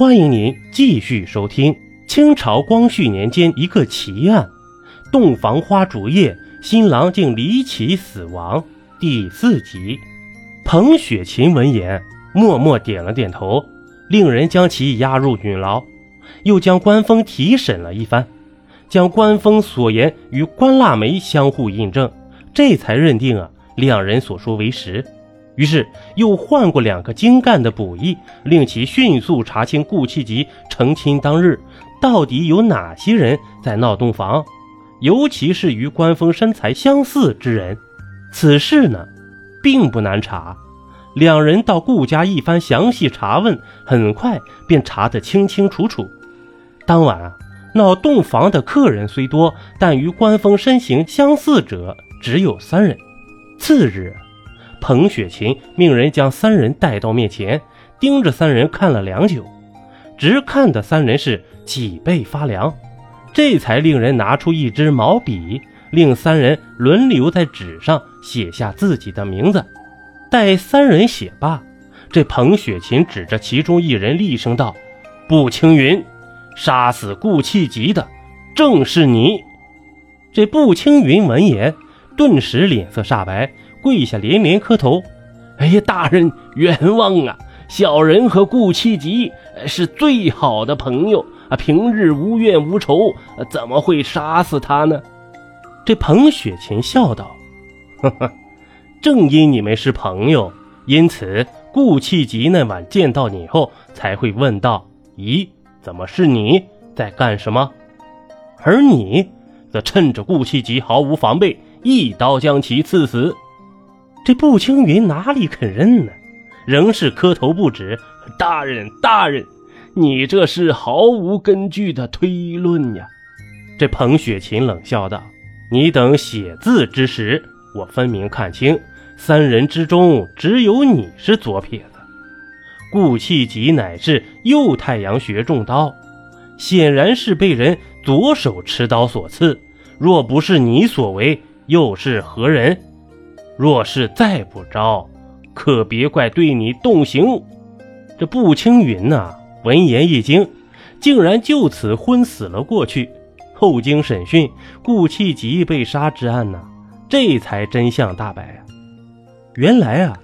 欢迎您继续收听清朝光绪年间一个奇案——洞房花烛夜，新郎竟离奇死亡。第四集。彭雪琴闻言，默默点了点头，令人将其押入女牢，又将关峰提审了一番，将关峰所言与关腊梅相互印证，这才认定啊，两人所说为实。于是又换过两个精干的捕役，令其迅速查清顾七吉成亲当日到底有哪些人在闹洞房，尤其是与关峰身材相似之人。此事呢，并不难查。两人到顾家一番详细查问，很快便查得清清楚楚。当晚啊，闹洞房的客人虽多，但与关峰身形相似者只有三人。次日。彭雪琴命人将三人带到面前，盯着三人看了良久，直看的三人是脊背发凉，这才令人拿出一支毛笔，令三人轮流在纸上写下自己的名字。待三人写罢，这彭雪琴指着其中一人厉声道：“步青云，杀死顾气急的正是你。”这步青云闻言，顿时脸色煞白。跪下连连磕头，哎呀，大人冤枉啊！小人和顾七吉是最好的朋友啊，平日无怨无仇，怎么会杀死他呢？这彭雪琴笑道：“呵呵，正因你们是朋友，因此顾七吉那晚见到你后，才会问道：‘咦，怎么是你在干什么？’而你则趁着顾七吉毫无防备，一刀将其刺死。”这步青云哪里肯认呢？仍是磕头不止。大人，大人，你这是毫无根据的推论呀！这彭雪琴冷笑道：“你等写字之时，我分明看清，三人之中只有你是左撇子。顾气吉乃是右太阳穴中刀，显然是被人左手持刀所刺。若不是你所为，又是何人？”若是再不招，可别怪对你动刑。这步青云呐，闻言一惊，竟然就此昏死了过去。后经审讯，顾气急被杀之案呢，这才真相大白啊！原来啊，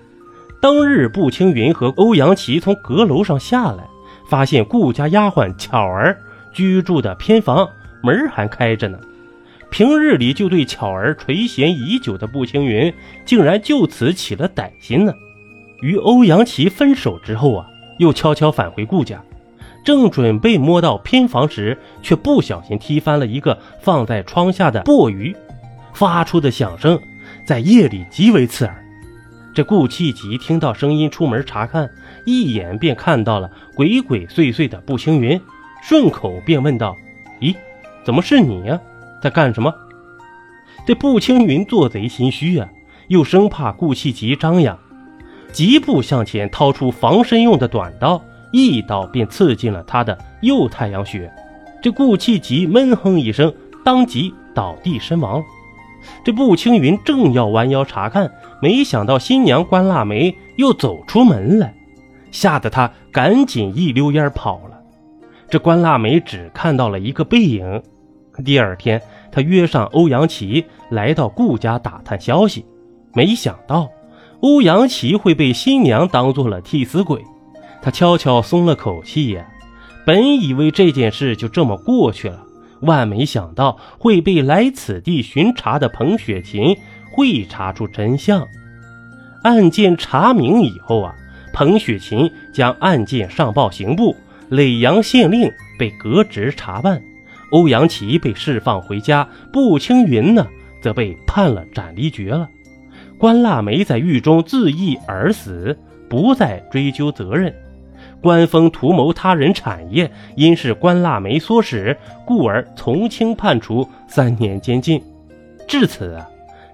当日步青云和欧阳琪从阁楼上下来，发现顾家丫鬟巧儿居住的偏房门还开着呢。平日里就对巧儿垂涎已久的步青云，竟然就此起了歹心呢。与欧阳琦分手之后啊，又悄悄返回顾家，正准备摸到偏房时，却不小心踢翻了一个放在窗下的钵盂，发出的响声在夜里极为刺耳。这顾气急听到声音出门查看，一眼便看到了鬼鬼祟祟的步青云，顺口便问道：“咦，怎么是你呀？”在干什么？这步青云做贼心虚啊，又生怕顾气急张扬，疾步向前，掏出防身用的短刀，一刀便刺进了他的右太阳穴。这顾气急闷哼一声，当即倒地身亡。这步青云正要弯腰查看，没想到新娘关腊梅又走出门来，吓得他赶紧一溜烟跑了。这关腊梅只看到了一个背影。第二天，他约上欧阳琪来到顾家打探消息，没想到欧阳琪会被新娘当做了替死鬼，他悄悄松了口气呀。本以为这件事就这么过去了，万没想到会被来此地巡查的彭雪琴会查出真相。案件查明以后啊，彭雪琴将案件上报刑部，耒阳县令被革职查办。欧阳琦被释放回家，步青云呢，则被判了斩立决了。关腊梅在狱中自缢而死，不再追究责任。关峰图谋他人产业，因是关腊梅唆使，故而从轻判处三年监禁。至此啊，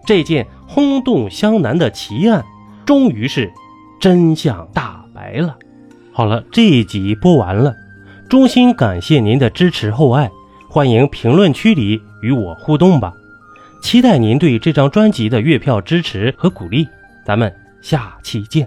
这件轰动湘南的奇案，终于是真相大白了。好了，这一集播完了，衷心感谢您的支持厚爱。欢迎评论区里与我互动吧，期待您对这张专辑的月票支持和鼓励，咱们下期见。